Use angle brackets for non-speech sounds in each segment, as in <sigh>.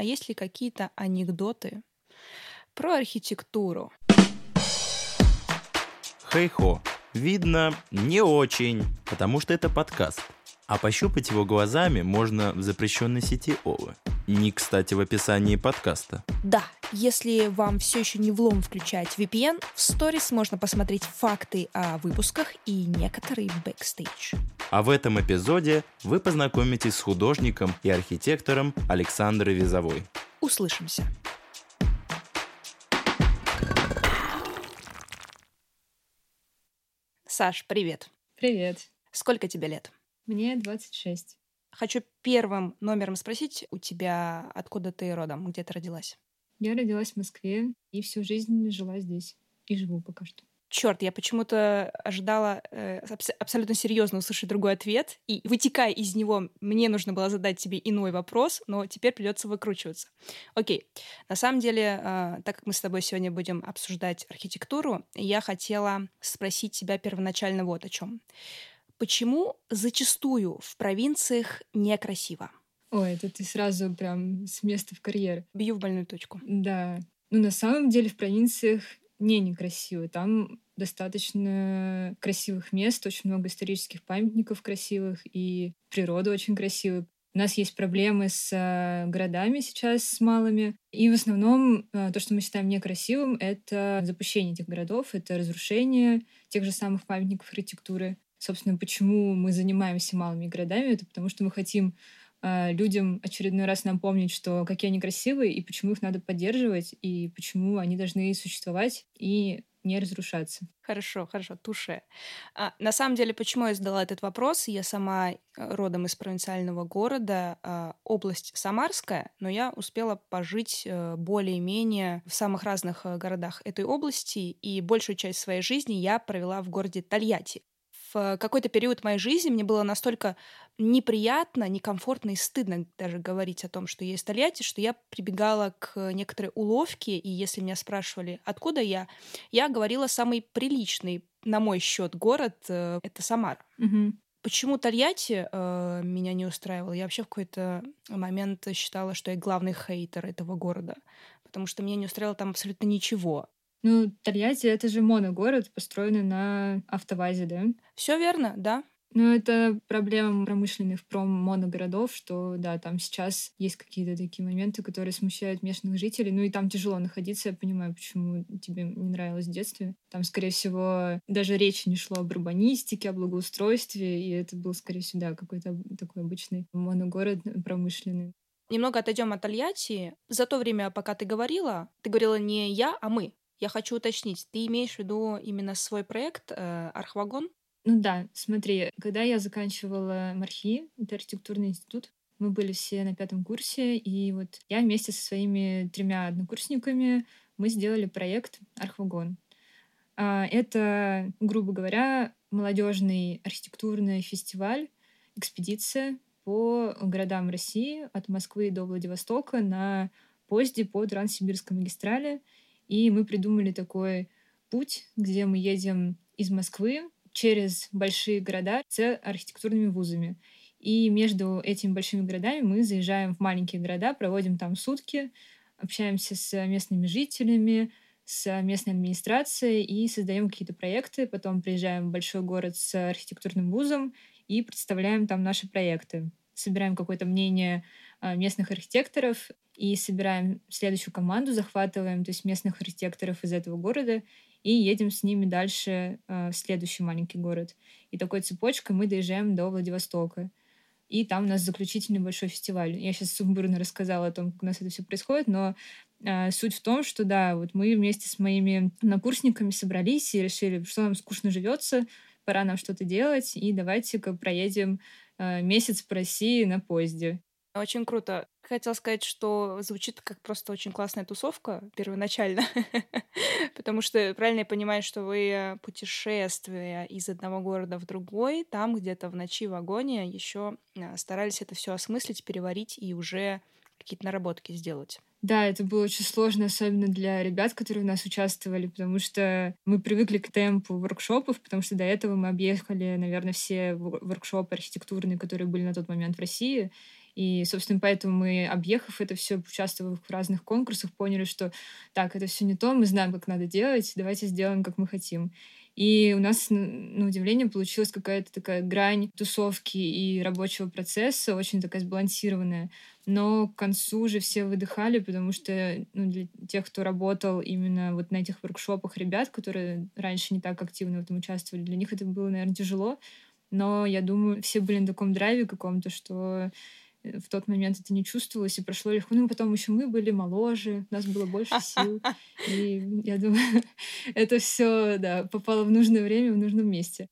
а есть ли какие-то анекдоты про архитектуру? Хей-хо. Видно, не очень, потому что это подкаст. А пощупать его глазами можно в запрещенной сети Овы. Не, кстати, в описании подкаста. Да, если вам все еще не влом включать VPN, в сторис можно посмотреть факты о выпусках и некоторые бэкстейдж. А в этом эпизоде вы познакомитесь с художником и архитектором Александрой Вязовой. Услышимся. Саш, привет. Привет. Сколько тебе лет? Мне 26. Хочу первым номером спросить у тебя, откуда ты родом, где ты родилась? Я родилась в Москве и всю жизнь жила здесь. И живу пока что. Черт, я почему-то ожидала э, абс- абсолютно серьезно услышать другой ответ, и вытекая из него, мне нужно было задать тебе иной вопрос, но теперь придется выкручиваться. Окей, на самом деле, э, так как мы с тобой сегодня будем обсуждать архитектуру, я хотела спросить тебя первоначально вот о чем. Почему зачастую в провинциях некрасиво? Ой, это ты сразу прям с места в карьер. Бью в больную точку. Да. Ну, на самом деле в провинциях не некрасиво. Там достаточно красивых мест, очень много исторических памятников красивых, и природа очень красивая. У нас есть проблемы с э, городами сейчас, с малыми. И в основном э, то, что мы считаем некрасивым, это запущение этих городов, это разрушение тех же самых памятников архитектуры. Собственно, почему мы занимаемся малыми городами, это потому что мы хотим людям очередной раз напомнить, что какие они красивые и почему их надо поддерживать, и почему они должны существовать и не разрушаться. Хорошо, хорошо, туше. А, на самом деле, почему я задала этот вопрос? Я сама э, родом из провинциального города, а, область Самарская, но я успела пожить а, более-менее в самых разных городах этой области, и большую часть своей жизни я провела в городе Тольятти в какой-то период моей жизни мне было настолько неприятно, некомфортно и стыдно даже говорить о том, что я из Тольятти, что я прибегала к некоторой уловке, и если меня спрашивали, откуда я, я говорила самый приличный, на мой счет, город э, — это Самара. Угу. Почему Тольятти э, меня не устраивало? Я вообще в какой-то момент считала, что я главный хейтер этого города, потому что меня не устраивало там абсолютно ничего. Ну, Тольятти — это же моногород, построенный на автовазе, да? Все верно, да. Ну, это проблема промышленных проммоногородов, что, да, там сейчас есть какие-то такие моменты, которые смущают местных жителей. Ну, и там тяжело находиться. Я понимаю, почему тебе не нравилось в детстве. Там, скорее всего, даже речи не шло об урбанистике, о благоустройстве, и это был, скорее всего, да, какой-то такой обычный моногород промышленный. Немного отойдем от Тольятти. За то время, пока ты говорила, ты говорила не я, а мы. Я хочу уточнить, ты имеешь в виду именно свой проект э, «Архвагон»? Ну да, смотри, когда я заканчивала МАРХИ, это архитектурный институт, мы были все на пятом курсе, и вот я вместе со своими тремя однокурсниками мы сделали проект «Архвагон». А, это, грубо говоря, молодежный архитектурный фестиваль, экспедиция по городам России от Москвы до Владивостока на поезде по Транссибирской магистрали — и мы придумали такой путь, где мы едем из Москвы через большие города с архитектурными вузами. И между этими большими городами мы заезжаем в маленькие города, проводим там сутки, общаемся с местными жителями, с местной администрацией и создаем какие-то проекты. Потом приезжаем в большой город с архитектурным вузом и представляем там наши проекты. Собираем какое-то мнение местных архитекторов и собираем следующую команду, захватываем, то есть местных архитекторов из этого города и едем с ними дальше э, в следующий маленький город. И такой цепочкой мы доезжаем до Владивостока. И там у нас заключительный большой фестиваль. Я сейчас сумбурно рассказала о том, как у нас это все происходит, но э, суть в том, что да, вот мы вместе с моими накурсниками собрались и решили, что нам скучно живется, пора нам что-то делать, и давайте-ка проедем э, месяц по России на поезде. Очень круто. Хотела сказать, что звучит как просто очень классная тусовка первоначально, <laughs> потому что правильно я понимаю, что вы путешествуя из одного города в другой, там где-то в ночи в вагоне еще а, старались это все осмыслить, переварить и уже какие-то наработки сделать. Да, это было очень сложно, особенно для ребят, которые у нас участвовали, потому что мы привыкли к темпу воркшопов, потому что до этого мы объехали, наверное, все воркшопы архитектурные, которые были на тот момент в России, И, собственно, поэтому мы, объехав это все, участвовав в разных конкурсах, поняли, что так, это все не то, мы знаем, как надо делать, давайте сделаем, как мы хотим. И у нас, на удивление, получилась какая-то такая грань тусовки и рабочего процесса, очень такая сбалансированная. Но к концу уже все выдыхали, потому что ну, для тех, кто работал именно вот на этих воркшопах ребят, которые раньше не так активно в этом участвовали, для них это было, наверное, тяжело. Но я думаю, все были на таком драйве каком-то, что в тот момент это не чувствовалось, и прошло легко. Ну, потом еще мы были моложе, у нас было больше <laughs> сил. И я думаю, <laughs> это все, да, попало в нужное время, в нужном месте.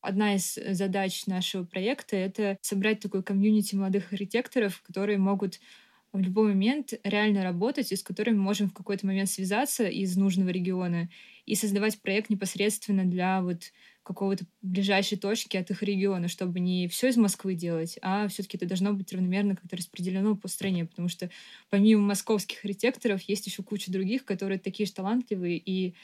Одна из задач нашего проекта — это собрать такой комьюнити молодых архитекторов, которые могут в любой момент реально работать и с которыми мы можем в какой-то момент связаться из нужного региона и создавать проект непосредственно для вот какого-то ближайшей точки от их региона, чтобы не все из Москвы делать, а все-таки это должно быть равномерно как-то распределено по стране, потому что помимо московских архитекторов есть еще куча других, которые такие же талантливые и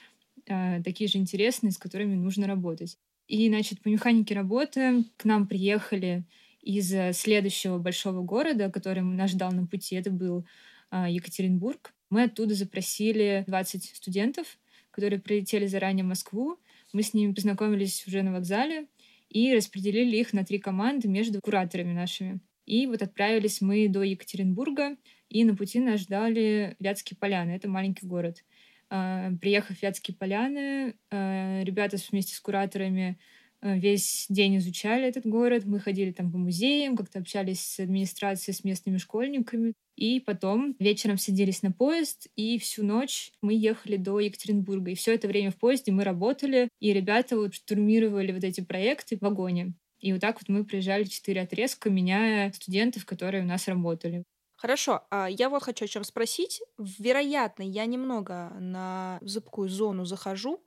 э, такие же интересные, с которыми нужно работать. И, значит, по механике работы к нам приехали из следующего большого города, который нас ждал на пути. Это был э, Екатеринбург. Мы оттуда запросили 20 студентов, которые прилетели заранее в Москву, мы с ними познакомились уже на вокзале и распределили их на три команды между кураторами нашими. И вот отправились мы до Екатеринбурга, и на пути нас ждали Вятские поляны. Это маленький город. А, приехав в Вятские поляны, а, ребята вместе с кураторами весь день изучали этот город. Мы ходили там по музеям, как-то общались с администрацией, с местными школьниками. И потом вечером садились на поезд, и всю ночь мы ехали до Екатеринбурга. И все это время в поезде мы работали, и ребята вот штурмировали вот эти проекты в вагоне. И вот так вот мы приезжали четыре отрезка, меняя студентов, которые у нас работали. Хорошо, а я вот хочу о чем спросить. Вероятно, я немного на зыбкую зону захожу,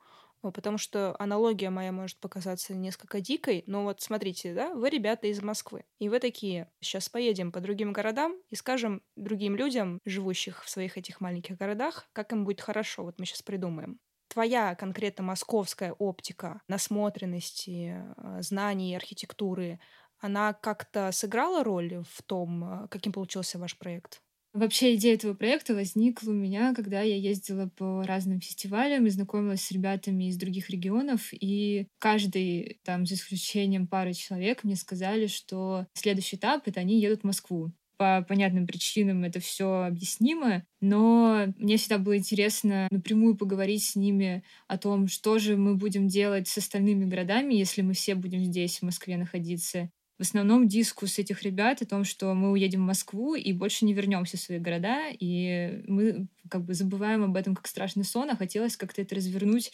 потому что аналогия моя может показаться несколько дикой, но вот смотрите, да, вы ребята из Москвы, и вы такие, сейчас поедем по другим городам и скажем другим людям, живущих в своих этих маленьких городах, как им будет хорошо, вот мы сейчас придумаем. Твоя конкретно московская оптика насмотренности, э, знаний архитектуры, она как-то сыграла роль в том, э, каким получился ваш проект? Вообще идея этого проекта возникла у меня, когда я ездила по разным фестивалям и знакомилась с ребятами из других регионов, и каждый, там, за исключением пары человек, мне сказали, что следующий этап — это они едут в Москву. По понятным причинам это все объяснимо, но мне всегда было интересно напрямую поговорить с ними о том, что же мы будем делать с остальными городами, если мы все будем здесь, в Москве, находиться, в основном дискус этих ребят о том, что мы уедем в Москву и больше не вернемся в свои города, и мы как бы забываем об этом как страшный сон, а хотелось как-то это развернуть,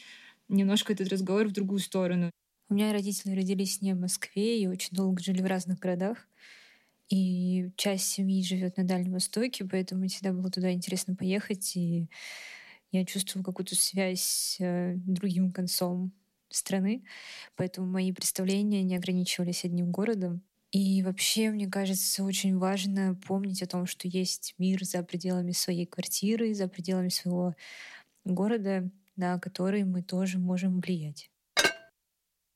немножко этот разговор в другую сторону. У меня родители родились не в Москве и очень долго жили в разных городах. И часть семьи живет на Дальнем Востоке, поэтому всегда было туда интересно поехать. И я чувствовала какую-то связь с э, другим концом страны, поэтому мои представления не ограничивались одним городом. И вообще, мне кажется, очень важно помнить о том, что есть мир за пределами своей квартиры, за пределами своего города, на который мы тоже можем влиять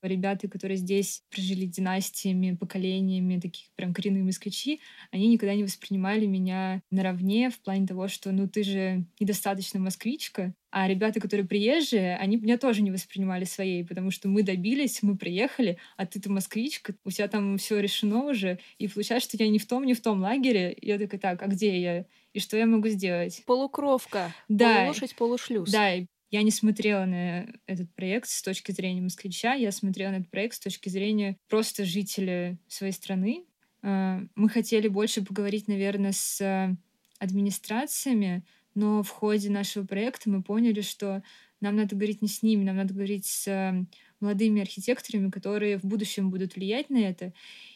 ребята, которые здесь прожили династиями, поколениями, таких прям коренные москвичи, они никогда не воспринимали меня наравне в плане того, что ну ты же недостаточно москвичка, а ребята, которые приезжие, они меня тоже не воспринимали своей, потому что мы добились, мы приехали, а ты-то москвичка, у тебя там все решено уже, и получается, что я не в том, не в том лагере. И я такая, так, а где я? И что я могу сделать? Полукровка. Да. Полулошадь, полушлюз. Да, я не смотрела на этот проект с точки зрения москвича, я смотрела на этот проект с точки зрения просто жителя своей страны. А, мы хотели больше поговорить, наверное, с администрациями, но в ходе нашего проекта мы поняли, что нам надо говорить не с ними, нам надо говорить с молодыми архитекторами, которые в будущем будут влиять на это.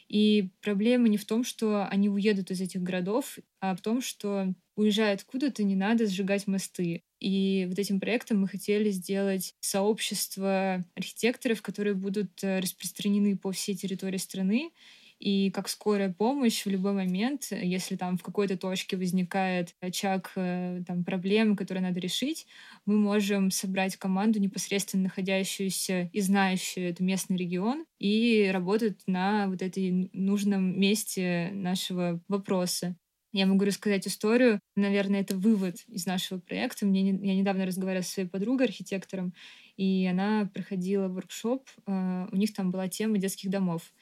И проблема не в том, что они уедут из этих городов, а в том, что уезжая откуда-то, не надо сжигать мосты. И вот этим проектом мы хотели сделать сообщество архитекторов, которые будут э, распространены по всей территории страны и как скорая помощь в любой момент, если там в какой-то точке возникает очаг э, там, проблемы, которые надо решить, мы можем собрать команду, непосредственно находящуюся и знающую этот местный регион, и работать на вот этой нужном месте нашего вопроса. Я могу рассказать историю. Наверное, это вывод из нашего проекта. Мне не, я недавно разговаривала со своей подругой, архитектором, и она проходила воркшоп. Э, у них там была тема детских домов.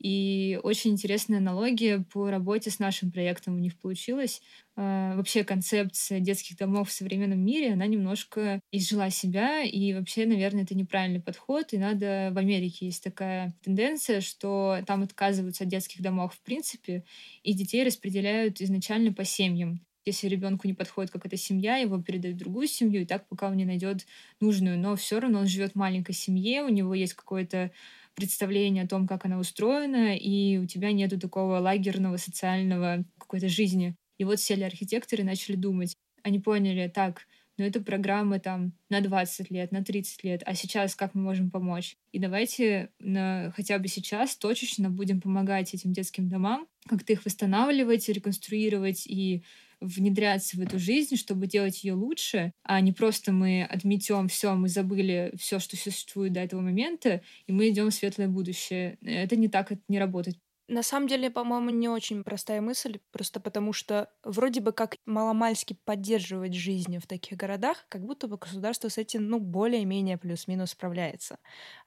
И очень интересная аналогия по работе с нашим проектом у них получилась. А, вообще концепция детских домов в современном мире, она немножко изжила себя, и вообще, наверное, это неправильный подход, и надо... В Америке есть такая тенденция, что там отказываются от детских домов в принципе, и детей распределяют изначально по семьям. Если ребенку не подходит какая-то семья, его передают в другую семью, и так пока он не найдет нужную. Но все равно он живет в маленькой семье, у него есть какое-то представление о том, как она устроена, и у тебя нету такого лагерного социального какой-то жизни. И вот сели архитекторы и начали думать. Они поняли, так, ну это программа там на 20 лет, на 30 лет, а сейчас как мы можем помочь? И давайте на, хотя бы сейчас точечно будем помогать этим детским домам, как-то их восстанавливать, реконструировать и внедряться в эту жизнь, чтобы делать ее лучше, а не просто мы отметем все, мы забыли все, что существует до этого момента, и мы идем в светлое будущее. Это не так, это не работает. На самом деле, по-моему, не очень простая мысль, просто потому что вроде бы как маломальски поддерживать жизнь в таких городах, как будто бы государство с этим, ну, более-менее плюс-минус справляется.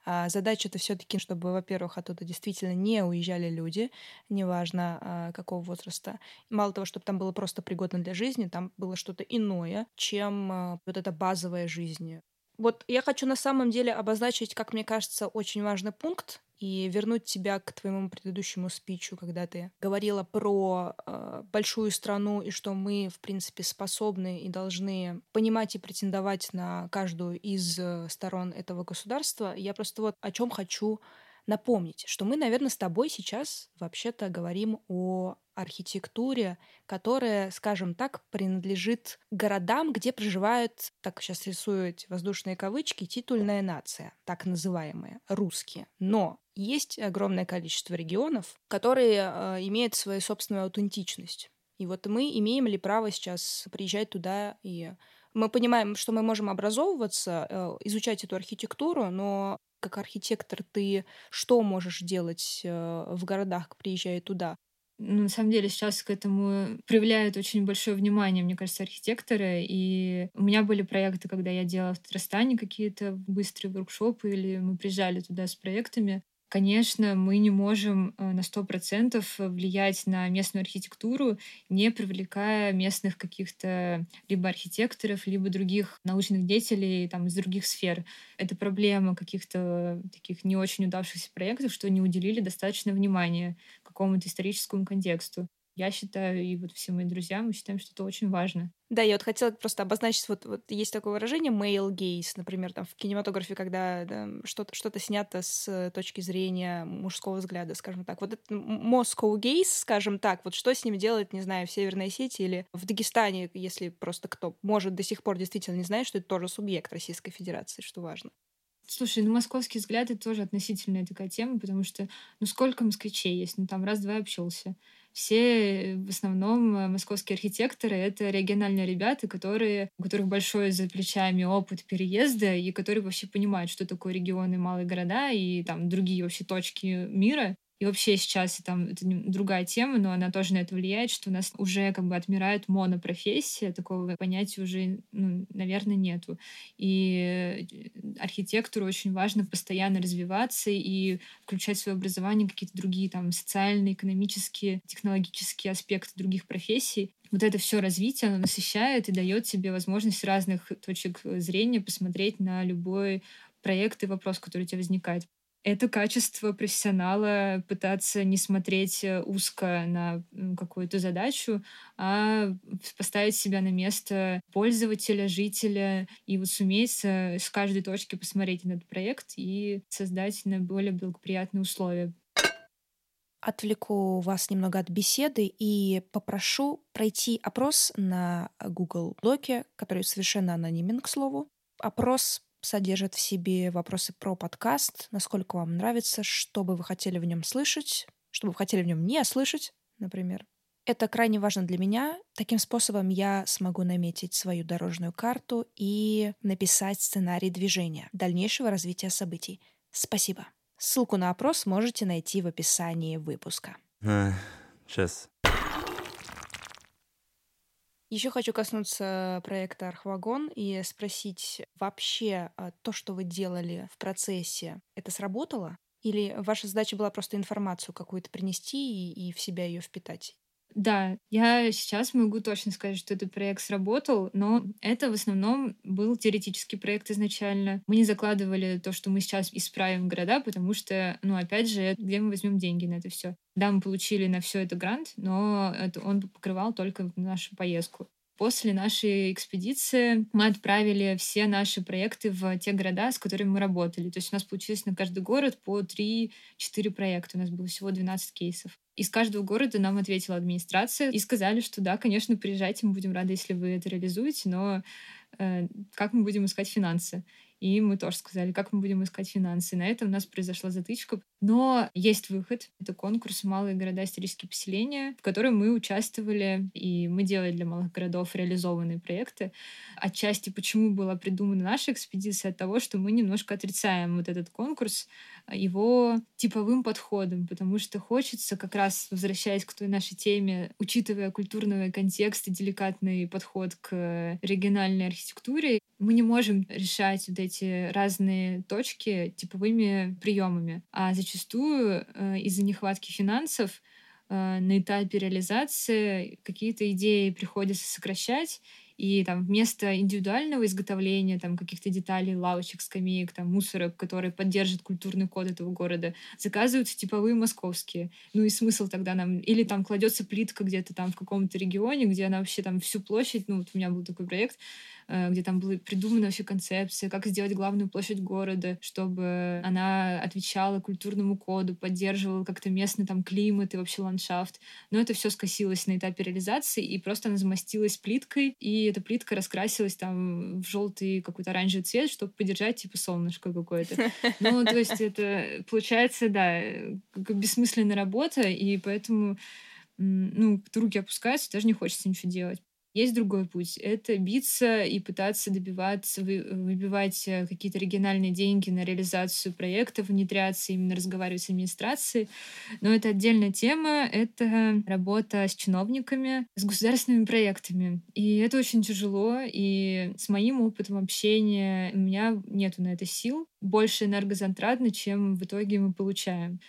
А задача-то все таки чтобы, во-первых, оттуда действительно не уезжали люди, неважно а, какого возраста. Мало того, чтобы там было просто пригодно для жизни, там было что-то иное, чем а, вот эта базовая жизнь. Вот я хочу на самом деле обозначить, как мне кажется, очень важный пункт, и вернуть тебя к твоему предыдущему спичу, когда ты говорила про э, большую страну и что мы, в принципе, способны и должны понимать и претендовать на каждую из э, сторон этого государства. Я просто вот о чем хочу напомнить, что мы, наверное, с тобой сейчас вообще-то говорим о архитектуре, которая, скажем так, принадлежит городам, где проживают, так сейчас рисую эти воздушные кавычки, титульная нация, так называемая, русские. Но есть огромное количество регионов, которые э, имеют свою собственную аутентичность. И вот мы имеем ли право сейчас приезжать туда и мы понимаем, что мы можем образовываться, э, изучать эту архитектуру, но как архитектор ты что можешь делать э, в городах, приезжая туда? Ну, на самом деле сейчас к этому проявляют очень большое внимание, мне кажется, архитекторы. И у меня были проекты, когда я делала в Татарстане какие-то быстрые воркшопы, или мы приезжали туда с проектами. Конечно, мы не можем э, на сто процентов влиять на местную архитектуру, не привлекая местных каких-то либо архитекторов, либо других научных деятелей там, из других сфер. Это проблема каких-то таких не очень удавшихся проектов, что не уделили достаточно внимания какому-то историческому контексту. Я считаю, и вот все мои друзья, мы считаем, что это очень важно. Да, я вот хотела просто обозначить, вот, вот есть такое выражение male gaze, например, там в кинематографе, когда да, что-то что снято с точки зрения мужского взгляда, скажем так. Вот это Moscow gaze, скажем так, вот что с ним делать, не знаю, в Северной Осетии или в Дагестане, если просто кто может до сих пор действительно не знает, что это тоже субъект Российской Федерации, что важно. Слушай, ну московский взгляд это тоже относительная такая тема, потому что ну сколько москвичей есть, ну там раз-два общался все в основном э, московские архитекторы — это региональные ребята, которые, у которых большой за плечами опыт переезда и которые вообще понимают, что такое регионы, малые города и там другие вообще точки мира. И вообще сейчас там, это другая тема, но она тоже на это влияет, что у нас уже как бы отмирает монопрофессия, такого понятия уже, ну, наверное, нету. И э, архитектору очень важно постоянно развиваться и включать в свое образование какие-то другие там социальные, экономические, технологические аспекты других профессий. Вот это все развитие, оно насыщает и дает тебе возможность разных точек зрения посмотреть на любой проект и вопрос, который у тебя возникает это качество профессионала пытаться не смотреть э, узко на какую-то задачу, а поставить себя на место пользователя, жителя и вот суметь с каждой точки посмотреть на этот проект и создать наиболее благоприятные условия. Отвлеку вас немного от беседы и попрошу пройти опрос на Google Доке, который совершенно анонимен, к слову. Опрос содержит в себе вопросы про подкаст, насколько вам нравится, что бы вы хотели в нем слышать, что бы вы хотели в нем не слышать, например. Это крайне важно для меня. Таким способом я смогу наметить свою дорожную карту и написать сценарий движения дальнейшего развития событий. Спасибо. Ссылку на опрос можете найти в описании выпуска. Сейчас. Еще хочу коснуться проекта Архвагон и спросить, вообще а, то, что вы делали в процессе, это сработало? Или ваша задача была просто информацию какую-то принести и, и в себя ее впитать? Да, я сейчас могу точно сказать, что этот проект сработал, но это в основном был теоретический проект изначально. Мы не закладывали то, что мы сейчас исправим города, потому что, ну, опять же, где мы возьмем деньги на это все? Да, мы получили на все это грант, но это он покрывал только нашу поездку. После нашей экспедиции мы отправили все наши проекты в те города, с которыми мы работали. То есть у нас получилось на каждый город по 3-4 проекта. У нас было всего 12 кейсов. Из каждого города нам ответила администрация и сказали, что да, конечно, приезжайте, мы будем рады, если вы это реализуете, но э, как мы будем искать финансы? И мы тоже сказали, как мы будем искать финансы. На этом у нас произошла затычка. Но есть выход. Это конкурс «Малые города. Исторические поселения», в котором мы участвовали, и мы делали для малых городов реализованные проекты. Отчасти почему была придумана наша экспедиция? От того, что мы немножко отрицаем вот этот конкурс его типовым подходом, потому что хочется как раз, возвращаясь к той нашей теме, учитывая культурный контекст и деликатный подход к региональной архитектуре, мы не можем решать вот эти разные точки типовыми приемами. А зачастую э, из-за нехватки финансов э, на этапе реализации какие-то идеи приходится сокращать, и там вместо индивидуального изготовления там каких-то деталей, лавочек, скамеек, там мусорок, которые поддержат культурный код этого города, заказываются типовые московские. Ну и смысл тогда нам... Или там кладется плитка где-то там в каком-то регионе, где она вообще там всю площадь, ну вот у меня был такой проект, где там была придумана вообще концепция, как сделать главную площадь города, чтобы она отвечала культурному коду, поддерживала как-то местный там климат и вообще ландшафт. Но это все скосилось на этапе реализации, и просто она замостилась плиткой, и эта плитка раскрасилась там в желтый какой-то оранжевый цвет, чтобы поддержать типа солнышко какое-то. <laughs> Ну, то есть это получается, да, как бессмысленная работа, и поэтому ну, руки опускаются, даже не хочется ничего делать. Есть другой путь. Это биться и пытаться добиваться, вы, выбивать э, какие-то региональные деньги на реализацию проектов, внедряться, именно разговаривать с администрацией. Но это отдельная тема. Это работа с чиновниками, с государственными проектами. И это очень тяжело. И с моим опытом общения у меня нету на это сил. Больше энергозатратно, чем в итоге мы получаем.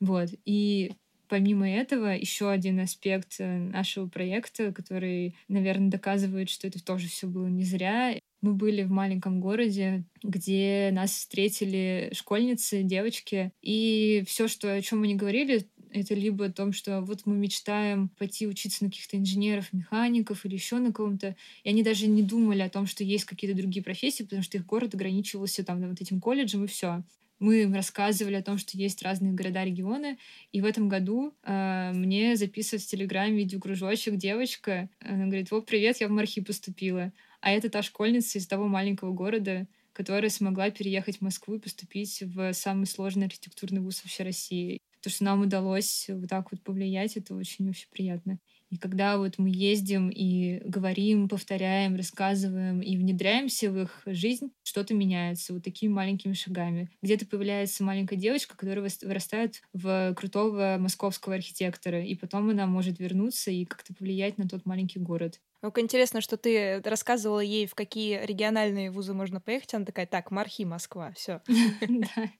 Вот. И Помимо этого, еще один аспект э, нашего проекта, который, наверное, доказывает, что это тоже все было не зря. Мы были в маленьком городе, где нас встретили школьницы, девочки, и все, что о чем они говорили, это либо о том, что вот мы мечтаем пойти учиться на каких-то инженеров, механиков или еще на ком-то, и они даже не думали о том, что есть какие-то другие профессии, потому что их город ограничивался там вот этим колледжем и все мы рассказывали о том, что есть разные города-регионы. И в этом году э, мне записывает в Телеграме видеокружочек девочка. Она говорит, вот, привет, я в Мархи поступила. А это та школьница из того маленького города, которая смогла переехать в Москву и поступить в самый сложный архитектурный вуз вообще России. То, что нам удалось вот так вот повлиять, это очень вообще приятно. И когда вот мы ездим и говорим, повторяем, рассказываем и внедряемся в их жизнь, что-то меняется вот такими маленькими шагами. Где-то появляется маленькая девочка, которая вырастает в крутого московского архитектора, и потом она может вернуться и как-то повлиять на тот маленький город. Ну, интересно, что ты рассказывала ей, в какие региональные вузы можно поехать. Она такая, так, Мархи, Москва, все. <laughs>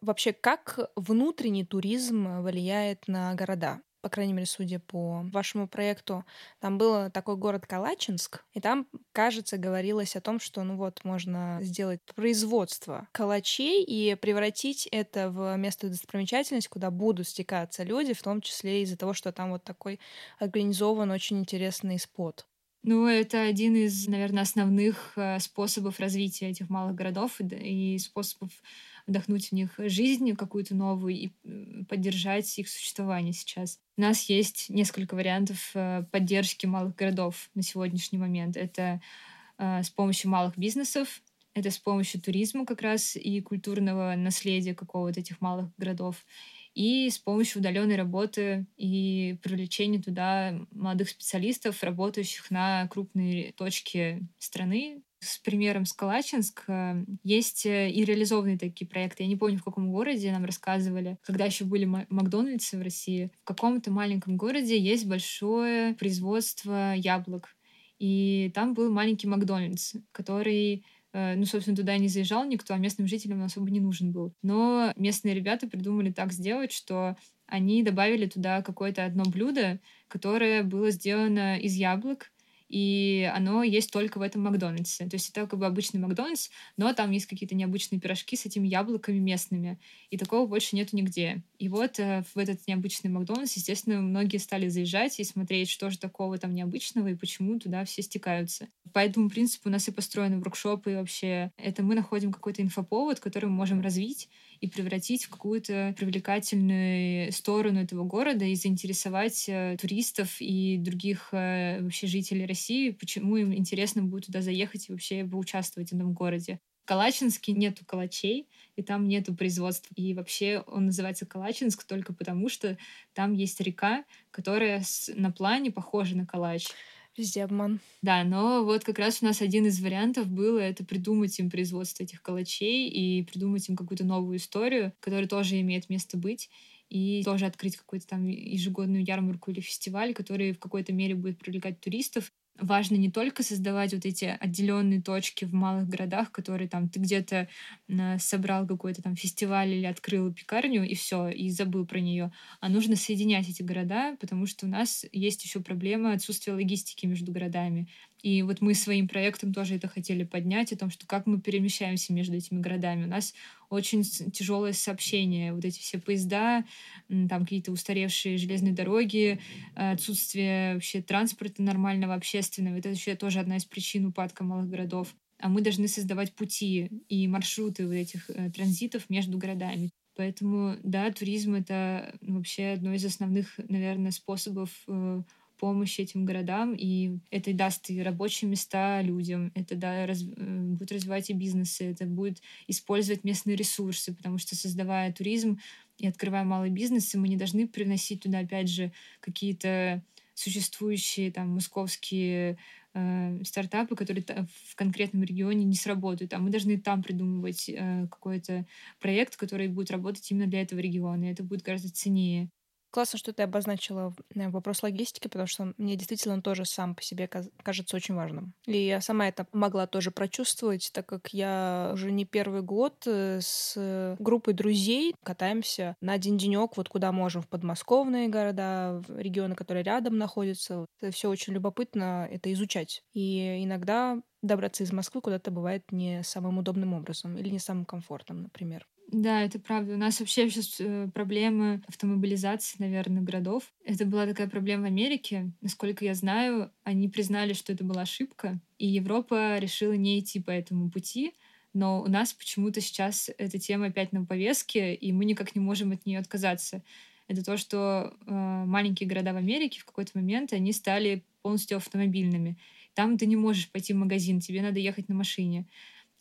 Вообще, как внутренний туризм влияет на города? По крайней мере, судя по вашему проекту, там был такой город Калачинск, и там, кажется, говорилось о том, что, ну вот, можно сделать производство калачей и превратить это в место достопримечательность, куда будут стекаться люди, в том числе из-за того, что там вот такой организован очень интересный спот. Ну, это один из, наверное, основных э, способов развития этих малых городов и способов вдохнуть в них жизнь какую-то новую и поддержать их существование сейчас. У нас есть несколько вариантов э, поддержки малых городов на сегодняшний момент. Это э, с помощью малых бизнесов, это с помощью туризма как раз и культурного наследия какого-то этих малых городов. И с помощью удаленной работы и привлечения туда молодых специалистов, работающих на крупные точки страны, с примером Скалачинск есть э, и реализованные такие проекты. Я не помню, в каком городе нам рассказывали, когда еще были Макдональдсы в России. В каком-то маленьком городе есть большое производство яблок. И там был маленький Макдональдс, который Э, ну, собственно, туда не заезжал никто, а местным жителям он особо не нужен был. Но местные ребята придумали так сделать, что они добавили туда какое-то одно блюдо, которое было сделано из яблок, и оно есть только в этом Макдональдсе. То есть это как бы обычный Макдональдс, но там есть какие-то необычные пирожки с этими яблоками местными, и такого больше нету нигде. И вот э, в этот необычный Макдональдс, естественно, многие стали заезжать и смотреть, что же такого там необычного и почему туда все стекаются. По этому принципу у нас и построены воркшопы и вообще. Это мы находим какой-то инфоповод, который мы можем развить и превратить в какую-то привлекательную сторону этого города и заинтересовать э, туристов и других э, вообще жителей России, почему им интересно будет туда заехать и вообще поучаствовать в этом городе. В Калачинске нету калачей, и там нету производства. И вообще он называется Калачинск только потому, что там есть река, которая на плане похожа на калач. Везде обман. Да, но вот как раз у нас один из вариантов было это придумать им производство этих калачей и придумать им какую-то новую историю, которая тоже имеет место быть и тоже открыть какую-то там ежегодную ярмарку или фестиваль, который в какой-то мере будет привлекать туристов важно не только создавать вот эти отделенные точки в малых городах, которые там ты где-то э, собрал какой-то там фестиваль или открыл пекарню и все, и забыл про нее, а нужно соединять эти города, потому что у нас есть еще проблема отсутствия логистики между городами. И вот мы своим проектом тоже это хотели поднять, о том, что как мы перемещаемся между этими городами. У нас очень тяжелое сообщение, вот эти все поезда, там какие-то устаревшие железные дороги, отсутствие вообще транспорта нормального, общественного. Это еще тоже одна из причин упадка малых городов. А мы должны создавать пути и маршруты вот этих э, транзитов между городами. Поэтому, да, туризм — это вообще одно из основных, наверное, способов э, помощь этим городам, и это даст и рабочие места людям, это да, раз, э, будет развивать и бизнесы, это будет использовать местные ресурсы, потому что создавая туризм и открывая малые бизнесы, мы не должны приносить туда, опять же, какие-то существующие там московские э, стартапы, которые в конкретном регионе не сработают, а мы должны там придумывать э, какой-то проект, который будет работать именно для этого региона, и это будет гораздо ценнее. Классно, что ты обозначила э, вопрос логистики, потому что мне действительно он тоже сам по себе кажется очень важным. И я сама это могла тоже прочувствовать, так как я уже не первый год э, с группой друзей катаемся на один денек, вот куда можем, в подмосковные города, в регионы, которые рядом находятся. Это все очень любопытно это изучать. И иногда добраться из Москвы куда-то бывает не самым удобным образом или не самым комфортным, например. Да, это правда. У нас вообще сейчас э, проблемы автомобилизации, наверное, городов. Это была такая проблема в Америке. Насколько я знаю, они признали, что это была ошибка, и Европа решила не идти по этому пути. Но у нас почему-то сейчас эта тема опять на повестке, и мы никак не можем от нее отказаться. Это то, что э, маленькие города в Америке в какой-то момент они стали полностью автомобильными. Там ты не можешь пойти в магазин, тебе надо ехать на машине.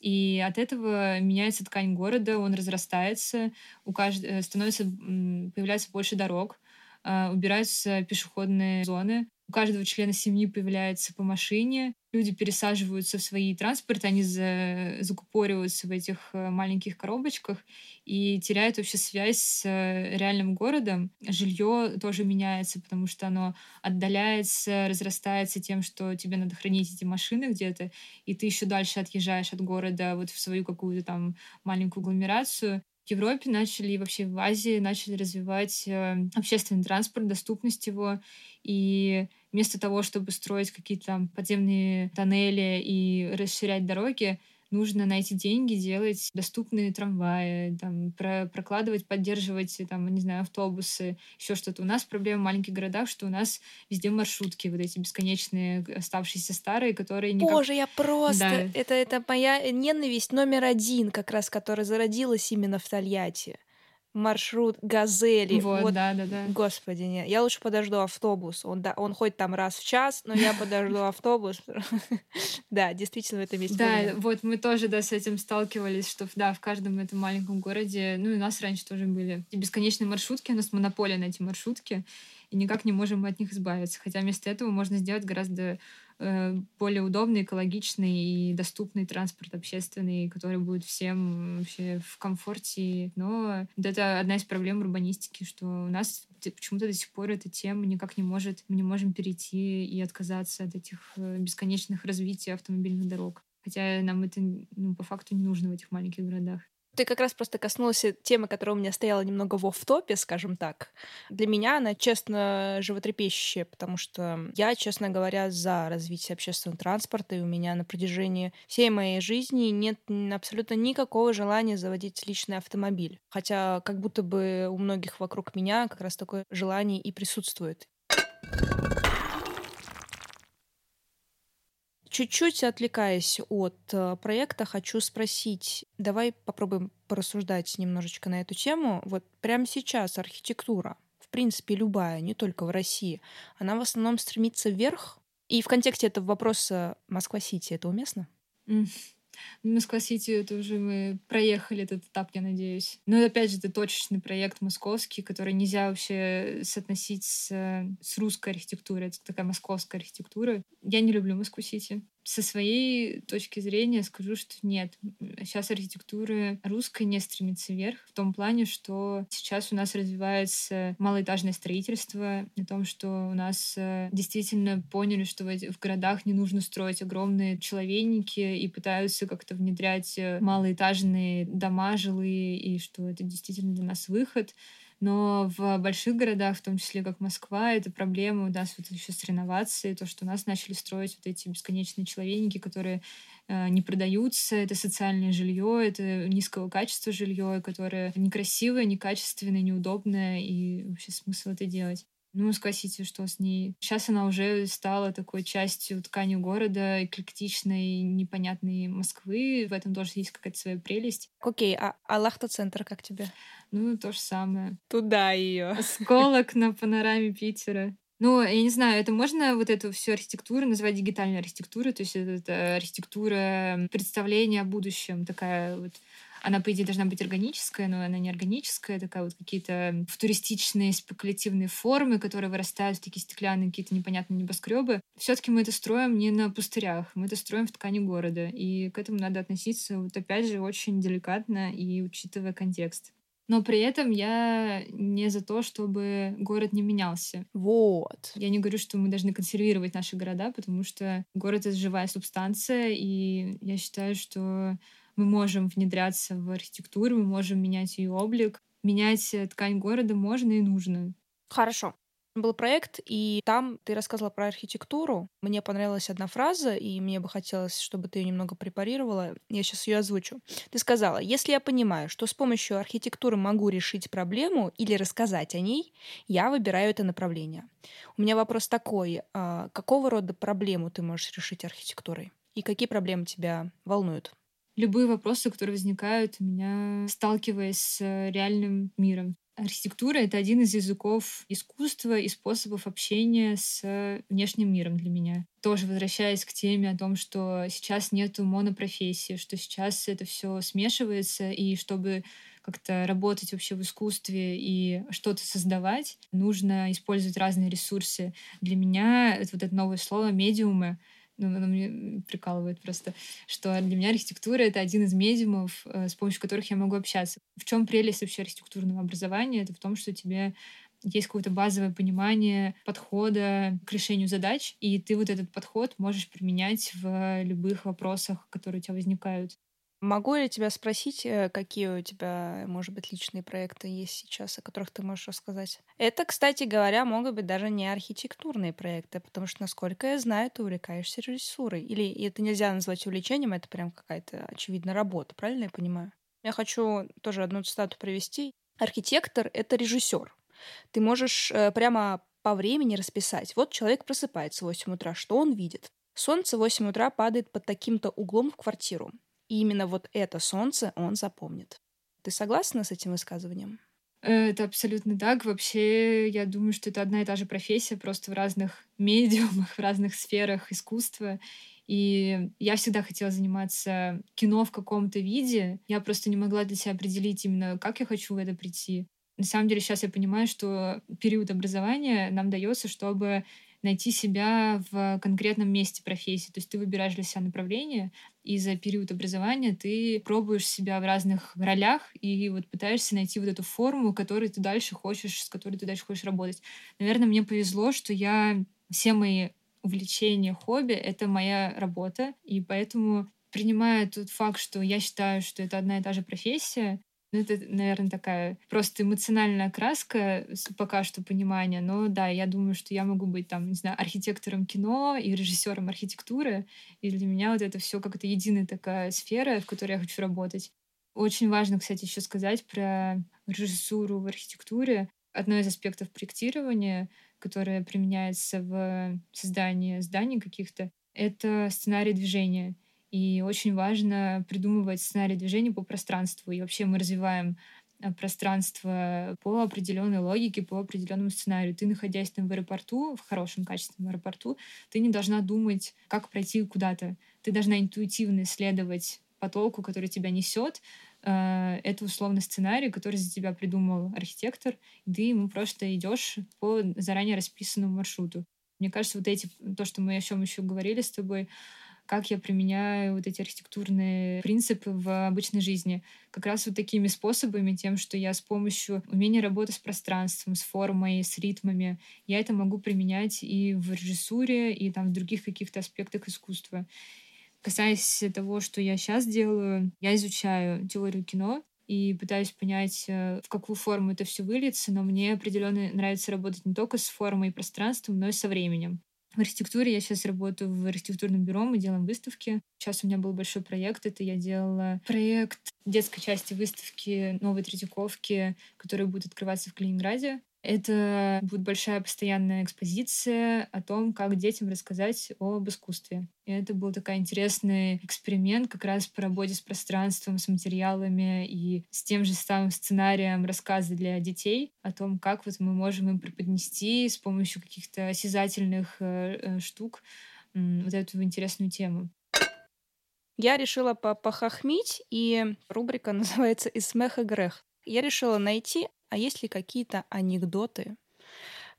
И от этого меняется ткань города, он разрастается, у кажд... Э, становится, появляется больше дорог, а, убираются пешеходные зоны, у каждого члена семьи появляется по машине, люди пересаживаются в свои транспорты, они за, закупориваются в этих э, маленьких коробочках и теряют вообще связь с э, реальным городом. Жилье тоже меняется, потому что оно отдаляется, разрастается тем, что тебе надо хранить эти машины где-то, и ты еще дальше отъезжаешь от города вот в свою какую-то там маленькую агломерацию, Европе начали и вообще в Азии начали развивать э, общественный транспорт, доступность его. И вместо того, чтобы строить какие-то там подземные тоннели и расширять дороги, нужно на эти деньги делать доступные трамваи, там, про прокладывать, поддерживать, там, не знаю, автобусы, еще что-то. У нас проблема в маленьких городах, что у нас везде маршрутки, вот эти бесконечные, оставшиеся старые, которые... Никак... Боже, я просто... Да. Это, это моя ненависть номер один, как раз, которая зародилась именно в Тольятти маршрут газели. Вот, Вот, да, да, да. Господи, нет. Я лучше подожду автобус. Он, да, он ходит там раз в час, но я подожду <laughs> автобус. <laughs> Да, действительно, в этом есть Да, вот мы тоже, да, с этим сталкивались, что, да, в каждом этом маленьком городе, ну, и у нас раньше тоже были бесконечные маршрутки, у нас монополия на эти маршрутки, и никак не можем мы от них избавиться. Хотя вместо этого можно сделать гораздо более удобный, экологичный и доступный транспорт общественный, который будет всем вообще в комфорте. Но вот это одна из проблем урбанистики, что у нас почему-то до сих пор эта тема никак не может, мы не можем перейти и отказаться от этих э, бесконечных развитий автомобильных дорог. Хотя нам это ну, по факту не нужно в этих маленьких городах. Ты как раз просто коснулся темы, которая у меня стояла немного в офф-топе, скажем так. Для меня она, честно, животрепещущая, потому что я, честно говоря, за развитие общественного транспорта, и у меня на протяжении всей моей жизни нет абсолютно никакого желания заводить личный автомобиль. Хотя как будто бы у многих вокруг меня как раз такое желание и присутствует. Чуть-чуть отвлекаясь от э, проекта, хочу спросить, давай попробуем порассуждать немножечко на эту тему. Вот прямо сейчас архитектура, в принципе, любая, не только в России, она в основном стремится вверх. И в контексте этого вопроса Москва-Сити это уместно? Ну, Москва-Сити, это уже мы проехали этот этап, я надеюсь. Но опять же, это точечный проект московский, который нельзя вообще соотносить с, э, с русской архитектурой. Это такая московская архитектура. Я не люблю Москву-Сити. Со своей точки зрения скажу, что нет. Сейчас архитектура русская не стремится вверх в том плане, что сейчас у нас развивается малоэтажное строительство, о том, что у нас э, действительно поняли, что в, городах не нужно строить огромные человейники и пытаются как-то внедрять э, малоэтажные дома жилые, и что это действительно для нас выход. Но в больших городах, в том числе как Москва, это проблема у нас вот еще с реновацией, то, что у нас начали строить вот эти бесконечные человейники, которые э, не продаются, это социальное жилье, это низкого качества жилье, которое некрасивое, некачественное, неудобное, и вообще смысл это делать. Ну, Москва-Сити, что с ней? Сейчас она уже стала такой частью ткани города, эклектичной, непонятной Москвы. В этом тоже есть какая-то своя прелесть. Окей, а Аллахта-центр как тебе? Ну, то же самое. Туда ее. Осколок на панораме Питера. Ну, я не знаю, это можно вот эту всю архитектуру называть дигитальной архитектурой, то есть это, это архитектура представления о будущем, такая вот она, по идее, должна быть органическая, но она не органическая, такая вот какие-то футуристичные, спекулятивные формы, которые вырастают в такие стеклянные какие-то непонятные небоскребы. Все-таки мы это строим не на пустырях, мы это строим в ткани города. И к этому надо относиться, вот опять же, очень деликатно и учитывая контекст. Но при этом я не за то, чтобы город не менялся. Вот. Я не говорю, что мы должны консервировать наши города, потому что город — это живая субстанция, и я считаю, что мы можем внедряться в архитектуру, мы можем менять ее облик. Менять э, ткань города можно и нужно. Хорошо. Был проект, и там ты рассказывала про архитектуру. Мне понравилась одна фраза, и мне бы хотелось, чтобы ты ее немного препарировала. Я сейчас ее озвучу. Ты сказала, если я понимаю, что с помощью архитектуры могу решить проблему или рассказать о ней, я выбираю это направление. У меня вопрос такой. а какого рода проблему ты можешь решить архитектурой? И какие проблемы тебя волнуют? Любые вопросы, которые возникают у меня, сталкиваясь с э, реальным миром. Архитектура — это один из языков искусства и способов общения с э, внешним миром для меня. Тоже возвращаясь к теме о том, что сейчас нету монопрофессии, что сейчас это все смешивается, и чтобы как-то работать вообще в искусстве и что-то создавать, нужно использовать разные ресурсы. Для меня это вот это новое слово «медиумы», ну, оно мне прикалывает просто, что для меня архитектура — это один из медиумов, э, с помощью которых я могу общаться. В чем прелесть вообще архитектурного образования? Это в том, что тебе есть какое-то базовое понимание подхода к решению задач, и ты вот этот подход можешь применять в любых вопросах, которые у тебя возникают. Могу я тебя спросить, э, какие у тебя, может быть, личные проекты есть сейчас, о которых ты можешь рассказать? Это, кстати говоря, могут быть даже не архитектурные проекты, потому что, насколько я знаю, ты увлекаешься режиссурой. Или это нельзя назвать увлечением, это прям какая-то очевидная работа, правильно я понимаю? Я хочу тоже одну цитату привести. Архитектор — это режиссер. Ты можешь э, прямо по времени расписать. Вот человек просыпается в 8 утра, что он видит? Солнце в 8 утра падает под таким-то углом в квартиру. И именно вот это солнце он запомнит. Ты согласна с этим высказыванием? Это абсолютно так. Вообще, я думаю, что это одна и та же профессия, просто в разных <laughs> медиумах, в разных сферах искусства. И я всегда хотела заниматься кино в каком-то виде. Я просто не могла для себя определить именно, как я хочу в это прийти. На самом деле сейчас я понимаю, что период образования нам дается, чтобы найти себя в конкретном месте профессии. То есть ты выбираешь для себя направление, и за период образования ты пробуешь себя в разных ролях и вот пытаешься найти вот эту форму, которой ты дальше хочешь, с которой ты дальше хочешь работать. Наверное, мне повезло, что я все мои увлечения, хобби — это моя работа, и поэтому принимая тот факт, что я считаю, что это одна и та же профессия, ну, это, наверное, такая просто эмоциональная окраска, пока что понимание. Но да, я думаю, что я могу быть там, не знаю, архитектором кино и режиссером архитектуры. И для меня вот это все как-то единая такая сфера, в которой я хочу работать. Очень важно, кстати, еще сказать про режиссуру в архитектуре. Одно из аспектов проектирования, которое применяется в создании зданий каких-то, это сценарий движения. И очень важно придумывать сценарий движения по пространству. И вообще мы развиваем э, пространство по определенной логике, по определенному сценарию. Ты, находясь там в аэропорту, в хорошем качественном аэропорту, ты не должна думать, как пройти куда-то. Ты должна интуитивно исследовать потоку, который тебя несет. Э, это условно сценарий, который за тебя придумал архитектор, и ты ему просто идешь по заранее расписанному маршруту. Мне кажется, вот эти, то, что мы о чем еще говорили с тобой, как я применяю вот эти архитектурные принципы в обычной жизни. Как раз вот такими способами, тем, что я с помощью умения работать с пространством, с формой, с ритмами, я это могу применять и в режиссуре, и там в других каких-то аспектах искусства. Касаясь того, что я сейчас делаю, я изучаю теорию кино, и пытаюсь понять, э, в какую форму это все выльется, но мне определенно нравится работать не только с формой и пространством, но и со временем. В архитектуре я сейчас работаю в архитектурном бюро, мы делаем выставки. Сейчас у меня был большой проект, это я делала проект детской части выставки новой Третьяковки, которая будет открываться в Калининграде. Это будет большая постоянная экспозиция о том, как детям рассказать об искусстве. И это был такой интересный эксперимент как раз по работе с пространством, с материалами и с тем же самым сценарием рассказа для детей о том, как вот мы можем им преподнести с помощью каких-то осязательных э, э, штук вот эту интересную тему. Я решила похохмить, и рубрика <laughs> называется «Из смеха грех». Я решила найти а есть ли какие-то анекдоты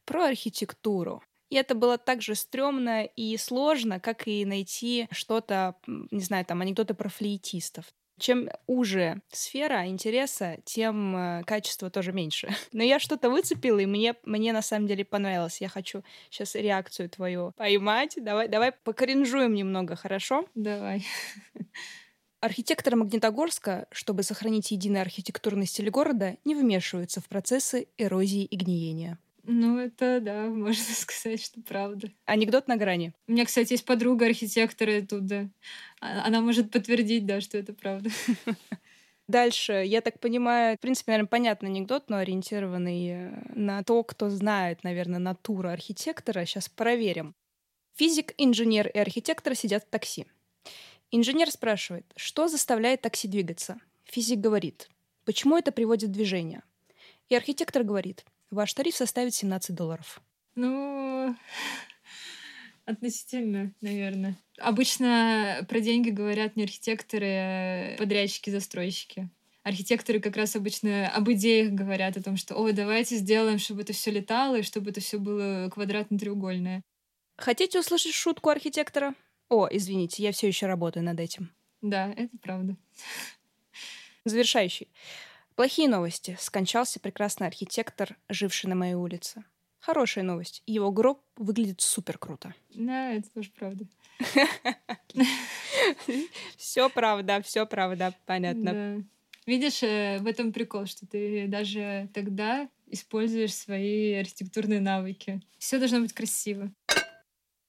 про архитектуру. И это было так же стрёмно и сложно, как и найти что-то, не знаю, там, анекдоты про флейтистов. Чем уже сфера интереса, тем э, качество тоже меньше. <laughs> Но я что-то выцепила, и мне, мне на самом деле понравилось. Я хочу сейчас реакцию твою поймать. Давай, давай покоринжуем немного, хорошо? Давай. <laughs> Архитекторы Магнитогорска, чтобы сохранить единый архитектурный стиль города, не вмешиваются в процессы эрозии и гниения. Ну, это да, <laughs> можно сказать, что правда. Анекдот на грани. У меня, кстати, есть подруга архитектора оттуда. А, она может подтвердить, да, что это правда. <laughs> Дальше, я так понимаю, в принципе, наверное, понятный анекдот, но ориентированный э, на то, кто знает, наверное, натуру архитектора. Сейчас проверим. Физик, инженер и архитектор сидят в такси. Инженер спрашивает, что заставляет такси двигаться? Физик говорит, почему это приводит в движение? И архитектор говорит, ваш тариф составит 17 долларов. Ну, относительно, наверное. Обычно про деньги говорят не архитекторы, а подрядчики, застройщики. Архитекторы как раз обычно об идеях говорят, о том, что «Ой, давайте сделаем, чтобы это все летало, и чтобы это все было квадратно-треугольное». Хотите услышать шутку архитектора? О, извините, я все еще работаю над этим. Да, это правда. Завершающий. Плохие новости. Скончался прекрасный архитектор, живший на моей улице. Хорошая новость. Его гроб выглядит супер круто. Да, это тоже правда. <laughs> Все правда, все правда, понятно. Видишь, э, в этом прикол, что ты даже тогда используешь свои архитектурные навыки. Все должно быть красиво.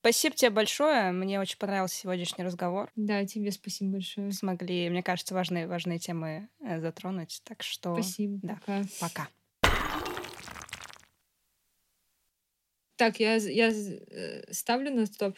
Спасибо тебе большое. Мне очень понравился сегодняшний разговор. Да, тебе спасибо большое. Смогли, мне кажется, важные, важные темы э, затронуть. Так что... Спасибо. Да. Пока. Пока. Так, я, я э, ставлю на стоп.